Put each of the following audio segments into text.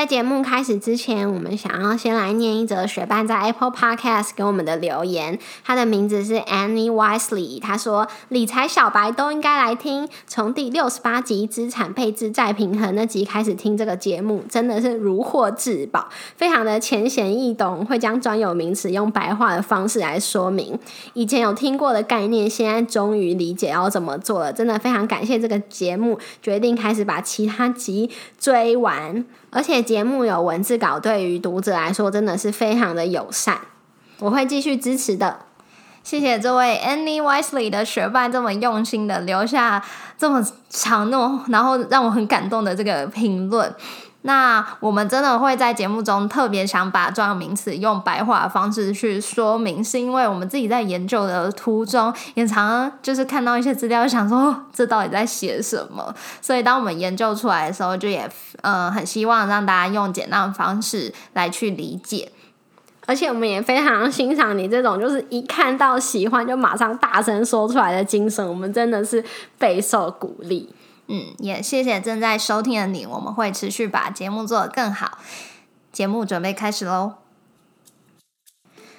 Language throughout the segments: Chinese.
在节目开始之前，我们想要先来念一则学伴在 Apple Podcast 给我们的留言。他的名字是 Annie Wisely，他说：“理财小白都应该来听，从第六十八集资产配置再平衡那集开始听这个节目，真的是如获至宝，非常的浅显易懂，会将专有名词用白话的方式来说明。以前有听过的概念，现在终于理解要怎么做了，真的非常感谢这个节目，决定开始把其他集追完。”而且节目有文字稿，对于读者来说真的是非常的友善，我会继续支持的。谢谢这位 Any Wisely 的学伴这么用心的留下这么长、那种然后让我很感动的这个评论。那我们真的会在节目中特别想把专有名词用白话的方式去说明，是因为我们自己在研究的途中，也常就是看到一些资料，想说这到底在写什么。所以当我们研究出来的时候，就也嗯很希望让大家用简单的方式来去理解。而且我们也非常欣赏你这种就是一看到喜欢就马上大声说出来的精神，我们真的是备受鼓励。嗯，也谢谢正在收听的你，我们会持续把节目做得更好。节目准备开始喽！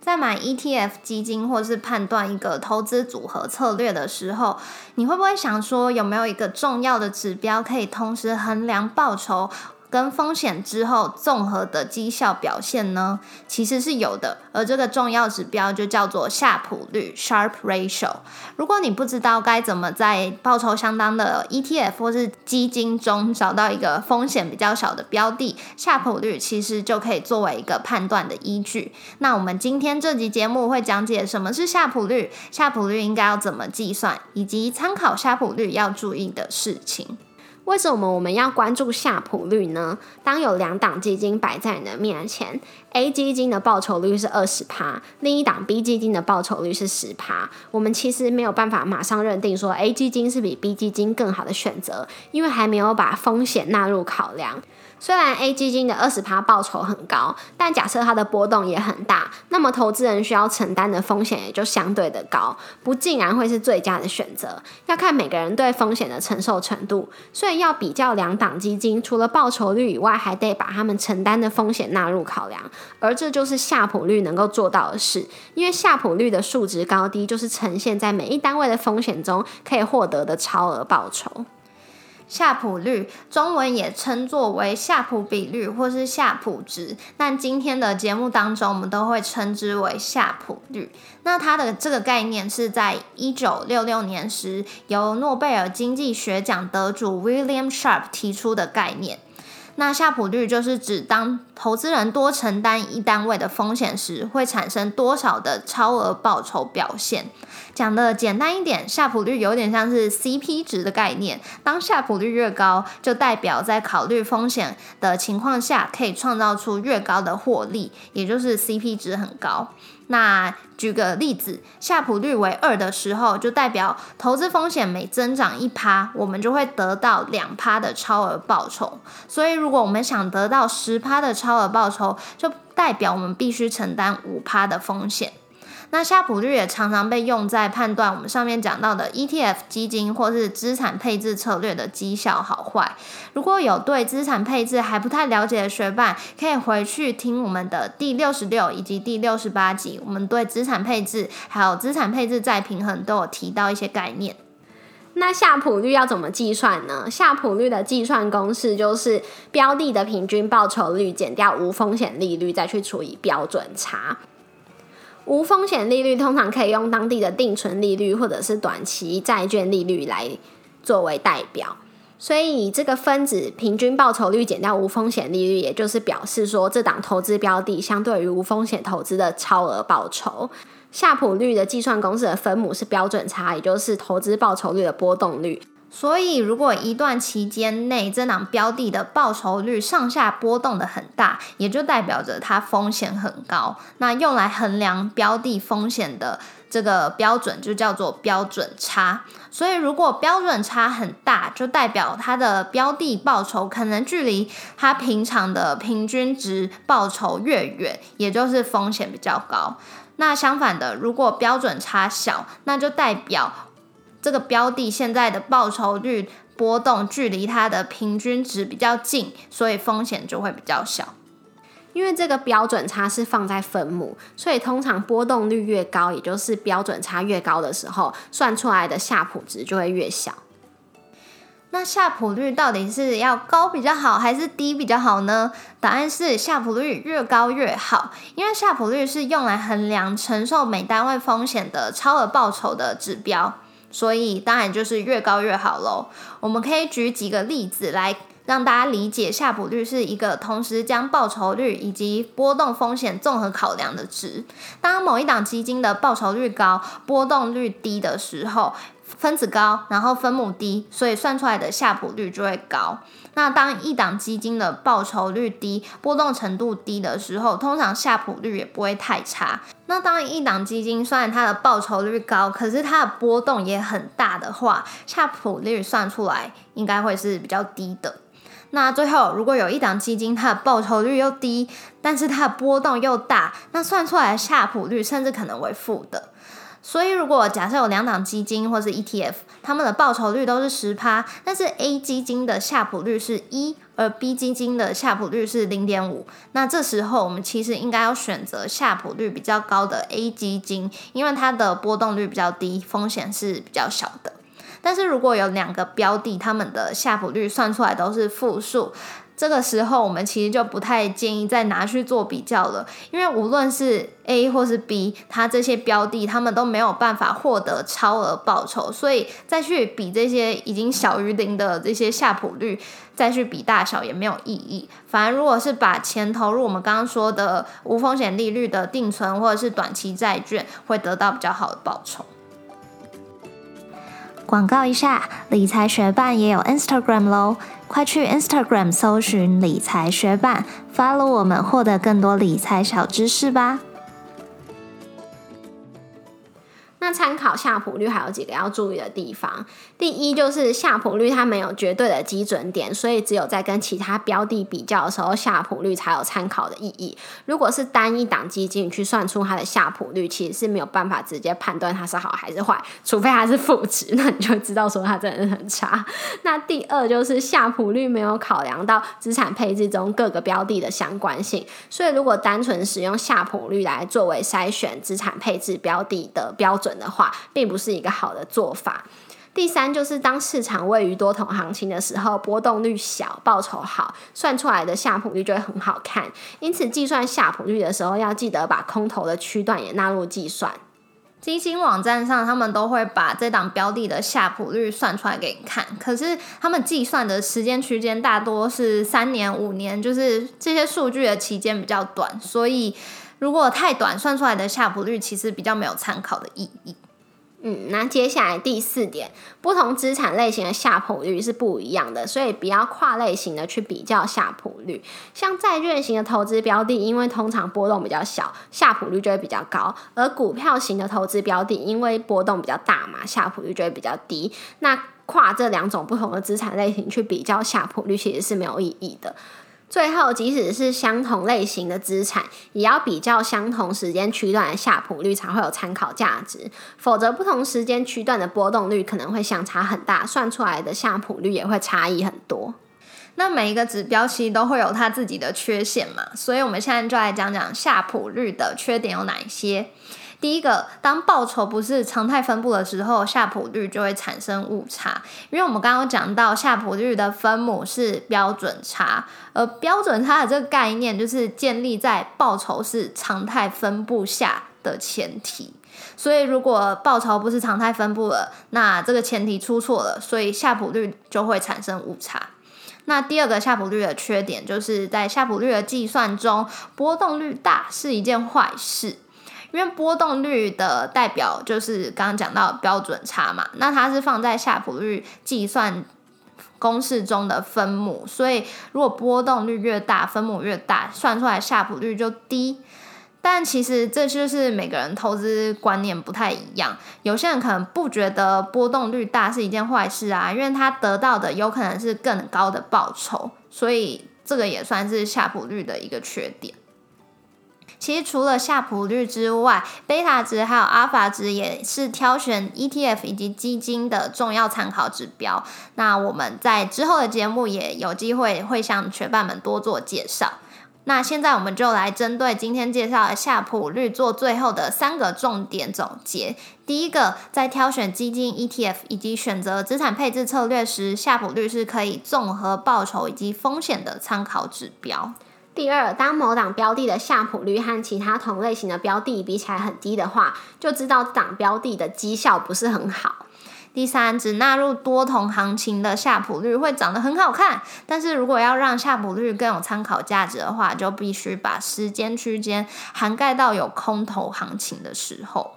在买 ETF 基金或是判断一个投资组合策略的时候，你会不会想说，有没有一个重要的指标可以同时衡量报酬？跟风险之后综合的绩效表现呢，其实是有的，而这个重要指标就叫做夏普率 （Sharp Ratio）。如果你不知道该怎么在报酬相当的 ETF 或是基金中找到一个风险比较小的标的，夏普率其实就可以作为一个判断的依据。那我们今天这集节目会讲解什么是夏普率，夏普率应该要怎么计算，以及参考夏普率要注意的事情。为什么我们要关注夏普率呢？当有两档基金摆在你的面前，A 基金的报酬率是二十趴，另一档 B 基金的报酬率是十趴，我们其实没有办法马上认定说 A 基金是比 B 基金更好的选择，因为还没有把风险纳入考量。虽然 A 基金的二十趴报酬很高，但假设它的波动也很大，那么投资人需要承担的风险也就相对的高，不尽然会是最佳的选择。要看每个人对风险的承受程度，所以要比较两档基金，除了报酬率以外，还得把他们承担的风险纳入考量。而这就是夏普率能够做到的事，因为夏普率的数值高低，就是呈现在每一单位的风险中可以获得的超额报酬。夏普率，中文也称作为夏普比率或是夏普值，那今天的节目当中，我们都会称之为夏普率。那它的这个概念是在一九六六年时，由诺贝尔经济学奖得主 William Sharp 提出的概念。那夏普率就是指当投资人多承担一单位的风险时，会产生多少的超额报酬表现。讲的简单一点，夏普率有点像是 CP 值的概念。当夏普率越高，就代表在考虑风险的情况下，可以创造出越高的获利，也就是 CP 值很高。那举个例子，夏普率为二的时候，就代表投资风险每增长一趴，我们就会得到两趴的超额报酬。所以，如果我们想得到十趴的超额报酬，就代表我们必须承担五趴的风险。那夏普率也常常被用在判断我们上面讲到的 ETF 基金或是资产配置策略的绩效好坏。如果有对资产配置还不太了解的学伴，可以回去听我们的第六十六以及第六十八集，我们对资产配置还有资产配置再平衡都有提到一些概念。那夏普率要怎么计算呢？夏普率的计算公式就是标的的平均报酬率减掉无风险利率，再去除以标准差。无风险利率通常可以用当地的定存利率或者是短期债券利率来作为代表，所以这个分子平均报酬率减掉无风险利率，也就是表示说这档投资标的相对于无风险投资的超额报酬。夏普率的计算公式的分母是标准差，也就是投资报酬率的波动率。所以，如果一段期间内这档标的的报酬率上下波动的很大，也就代表着它风险很高。那用来衡量标的风险的这个标准就叫做标准差。所以，如果标准差很大，就代表它的标的报酬可能距离它平常的平均值报酬越远，也就是风险比较高。那相反的，如果标准差小，那就代表。这个标的现在的报酬率波动距离它的平均值比较近，所以风险就会比较小。因为这个标准差是放在分母，所以通常波动率越高，也就是标准差越高的时候，算出来的夏普值就会越小。那夏普率到底是要高比较好，还是低比较好呢？答案是夏普率越高越好，因为夏普率是用来衡量承受每单位风险的超额报酬的指标。所以当然就是越高越好喽。我们可以举几个例子来让大家理解夏普率是一个同时将报酬率以及波动风险综合考量的值。当某一档基金的报酬率高、波动率低的时候，分子高，然后分母低，所以算出来的夏普率就会高。那当一档基金的报酬率低、波动程度低的时候，通常夏普率也不会太差。那当一档基金虽然它的报酬率高，可是它的波动也很大的话，夏普率算出来应该会是比较低的。那最后，如果有一档基金它的报酬率又低，但是它的波动又大，那算出来的夏普率甚至可能为负的。所以，如果假设有两档基金或是 ETF，它们的报酬率都是十趴，但是 A 基金的夏普率是一，而 B 基金的夏普率是零点五，那这时候我们其实应该要选择夏普率比较高的 A 基金，因为它的波动率比较低，风险是比较小的。但是如果有两个标的，它们的夏普率算出来都是负数。这个时候，我们其实就不太建议再拿去做比较了，因为无论是 A 或是 B，它这些标的，他们都没有办法获得超额报酬，所以再去比这些已经小于零的这些夏普率，再去比大小也没有意义。反而，如果是把钱投入我们刚刚说的无风险利率的定存或者是短期债券，会得到比较好的报酬。广告一下，理财学办也有 Instagram 喽，快去 Instagram 搜寻理财学办，follow 我们，获得更多理财小知识吧。那参考夏普率还有几个要注意的地方。第一就是夏普率它没有绝对的基准点，所以只有在跟其他标的比较的时候，夏普率才有参考的意义。如果是单一档基金去算出它的夏普率，其实是没有办法直接判断它是好还是坏，除非它是负值，那你就知道说它真的很差。那第二就是夏普率没有考量到资产配置中各个标的的相关性，所以如果单纯使用夏普率来作为筛选资产配置标的的标准。的话，并不是一个好的做法。第三，就是当市场位于多头行情的时候，波动率小，报酬好，算出来的夏普率就会很好看。因此，计算夏普率的时候，要记得把空头的区段也纳入计算。基金网站上，他们都会把这档标的的夏普率算出来给你看。可是，他们计算的时间区间大多是三年、五年，就是这些数据的期间比较短，所以。如果太短，算出来的夏普率其实比较没有参考的意义。嗯，那接下来第四点，不同资产类型的夏普率是不一样的，所以不要跨类型的去比较夏普率。像债券型的投资标的，因为通常波动比较小，夏普率就会比较高；而股票型的投资标的，因为波动比较大嘛，夏普率就会比较低。那跨这两种不同的资产类型去比较夏普率，其实是没有意义的。最后，即使是相同类型的资产，也要比较相同时间区段的夏普率才会有参考价值。否则，不同时间区段的波动率可能会相差很大，算出来的夏普率也会差异很多。那每一个指标其实都会有它自己的缺陷嘛，所以我们现在就来讲讲夏普率的缺点有哪些。第一个，当报酬不是常态分布的时候，夏普率就会产生误差。因为我们刚刚讲到夏普率的分母是标准差，而标准差的这个概念就是建立在报酬是常态分布下的前提。所以如果报酬不是常态分布了，那这个前提出错了，所以夏普率就会产生误差。那第二个夏普率的缺点就是在夏普率的计算中，波动率大是一件坏事。因为波动率的代表就是刚刚讲到标准差嘛，那它是放在夏普率计算公式中的分母，所以如果波动率越大，分母越大，算出来夏普率就低。但其实这就是每个人投资观念不太一样，有些人可能不觉得波动率大是一件坏事啊，因为他得到的有可能是更高的报酬，所以这个也算是夏普率的一个缺点。其实除了夏普率之外，贝塔值还有阿法值也是挑选 ETF 以及基金的重要参考指标。那我们在之后的节目也有机会会向学伴们多做介绍。那现在我们就来针对今天介绍的夏普率做最后的三个重点总结。第一个，在挑选基金、ETF 以及选择资产配置策略时，夏普率是可以综合报酬以及风险的参考指标。第二，当某档标的的夏普率和其他同类型的标的比起来很低的话，就知道这档标的的绩效不是很好。第三，只纳入多头行情的夏普率会长得很好看，但是如果要让夏普率更有参考价值的话，就必须把时间区间涵盖到有空头行情的时候。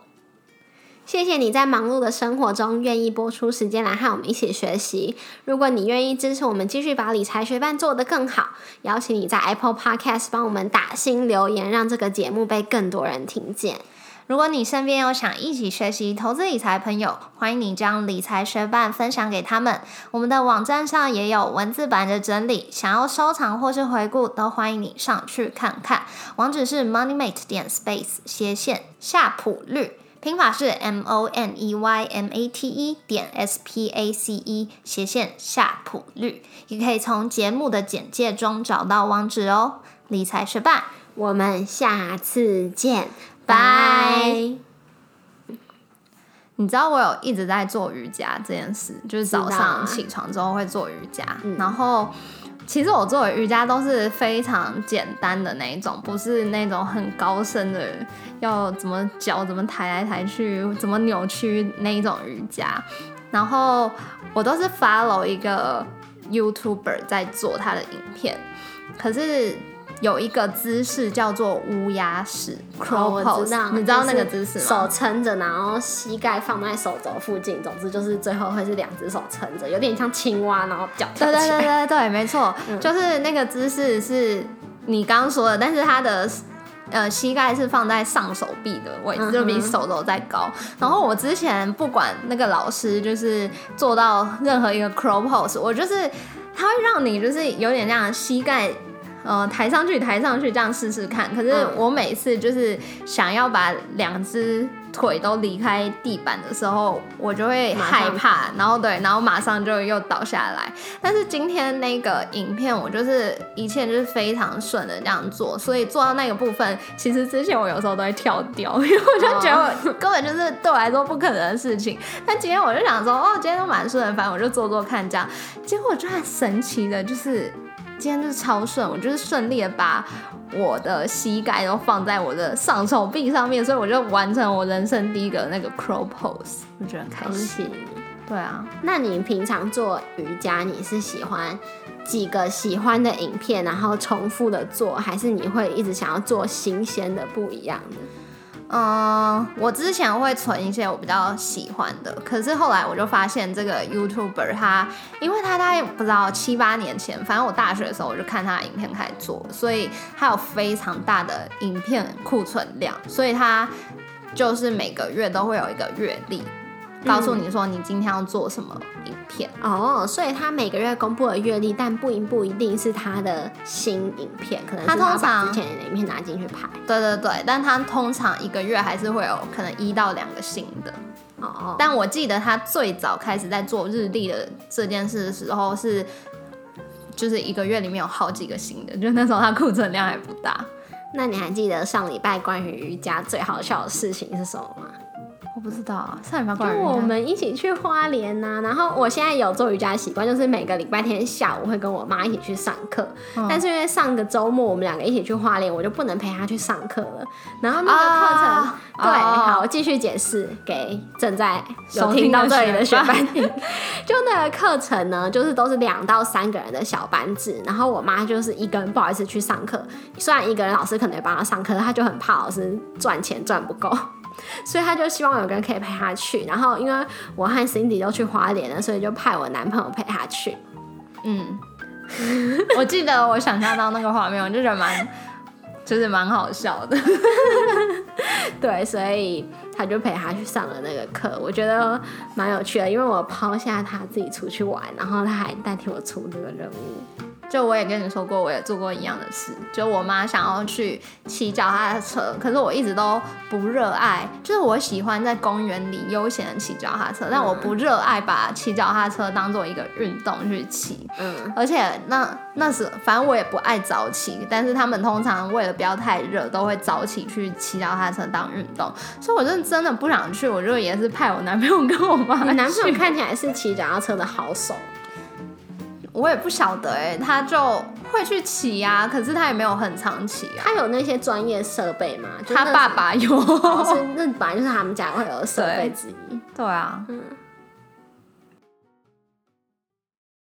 谢谢你在忙碌的生活中愿意播出时间来和我们一起学习。如果你愿意支持我们继续把理财学伴做得更好，邀请你在 Apple Podcast 帮我们打新留言，让这个节目被更多人听见。如果你身边有想一起学习投资理财的朋友，欢迎你将理财学伴分享给他们。我们的网站上也有文字版的整理，想要收藏或是回顾，都欢迎你上去看看。网址是 moneymate 点 space 斜线夏普率，拼法是 m o n e y m a t e 点 s p a c e 斜线夏普率，也可以从节目的简介中找到网址哦。理财学霸，我们下次见。拜。你知道我有一直在做瑜伽这件事，就是早上起床之后会做瑜伽。然后，其实我做的瑜伽都是非常简单的那一种，不是那种很高深的，要怎么脚怎么抬来抬去，怎么扭曲那一种瑜伽。然后我都是 follow 一个 YouTuber 在做他的影片，可是。有一个姿势叫做乌鸦式 crow pose，你知道那个姿势吗？手撑着，然后膝盖放在手肘附近，总之就是最后会是两只手撑着，有点像青蛙，然后脚。对对对对对，没错，就是那个姿势是你刚刚说的，但是它的呃膝盖是放在上手臂的位置，就比手肘再高。然后我之前不管那个老师就是做到任何一个 crow pose，我就是他会让你就是有点像膝盖。呃，抬上去，抬上去，这样试试看。可是我每次就是想要把两只腿都离开地板的时候，我就会害怕，然后对，然后马上就又倒下来。但是今天那个影片，我就是一切就是非常顺的这样做，所以做到那个部分，其实之前我有时候都会跳掉，因为我就觉得根本就是对我来说不可能的事情。但今天我就想说，哦，今天都蛮顺的，反正我就做做看这样。结果就很神奇的，就是。今天就是超顺，我就是顺利的把我的膝盖都放在我的上手臂上面，所以我就完成我人生第一个那个 crow pose，我觉得很开心。对啊，那你平常做瑜伽，你是喜欢几个喜欢的影片，然后重复的做，还是你会一直想要做新鲜的、不一样的？嗯，我之前会存一些我比较喜欢的，可是后来我就发现这个 YouTuber 他，因为他大概不知道七八年前，反正我大学的时候我就看他的影片开始做，所以他有非常大的影片库存量，所以他就是每个月都会有一个月历。告诉你说你今天要做什么影片哦，所以他每个月公布的月历，但不一不一定是他的新影片，可能他通常之前的影片拿进去拍。对对对，但他通常一个月还是会有可能一到两个新的哦。但我记得他最早开始在做日历的这件事的时候是，就是一个月里面有好几个新的，就那时候他库存量还不大。那你还记得上礼拜关于瑜伽最好笑的事情是什么吗？我不知道啊，上礼拜过跟我们一起去花莲呐、然后我现在有做瑜伽习惯，就是每个礼拜天下午会跟我妈一起去上课。嗯但是因为上个周末我们两个一起去花莲，我就不能陪她去上课了。然后那个课程，啊对，哦好，我继续解释给正在有收听到这里的学学伴听。就那个课程呢，就是都是两到三个人的小班制，然后我妈就是一个人不好意思去上课，虽然一个人老师可能也帮她上课，她就很怕老师赚钱赚不够。所以他就希望有个人可以陪他去，然后因为我和 Cindy 都去花莲了，所以就派我男朋友陪他去。嗯，我记得我想象到那个画面，我就觉得蛮，就是蛮好笑的。对，所以他就陪他去上了那个课，我觉得蛮有趣的，因为我抛下他自己出去玩，然后他还代替我出这个任务。就我也跟你说过，我也做过一样的事。就我妈想要去骑脚踏车，可是我一直都不热爱。就是我喜欢在公园里悠闲的骑脚踏车，但我不热爱把骑脚踏车当做一个运动去骑。嗯，而且那那时反正我也不爱早起，但是他们通常为了不要太热，都会早起去骑脚踏车当运动。所以我真的真的不想去，我就也是派我男朋友跟我妈。你男朋友看起来是骑脚踏车的好手，我也不晓得哎、他就会去骑呀、可是他也没有很常骑啊。他有那些专业设备吗？就他爸爸有，那本来就是他们家会有设备之一。对啊，嗯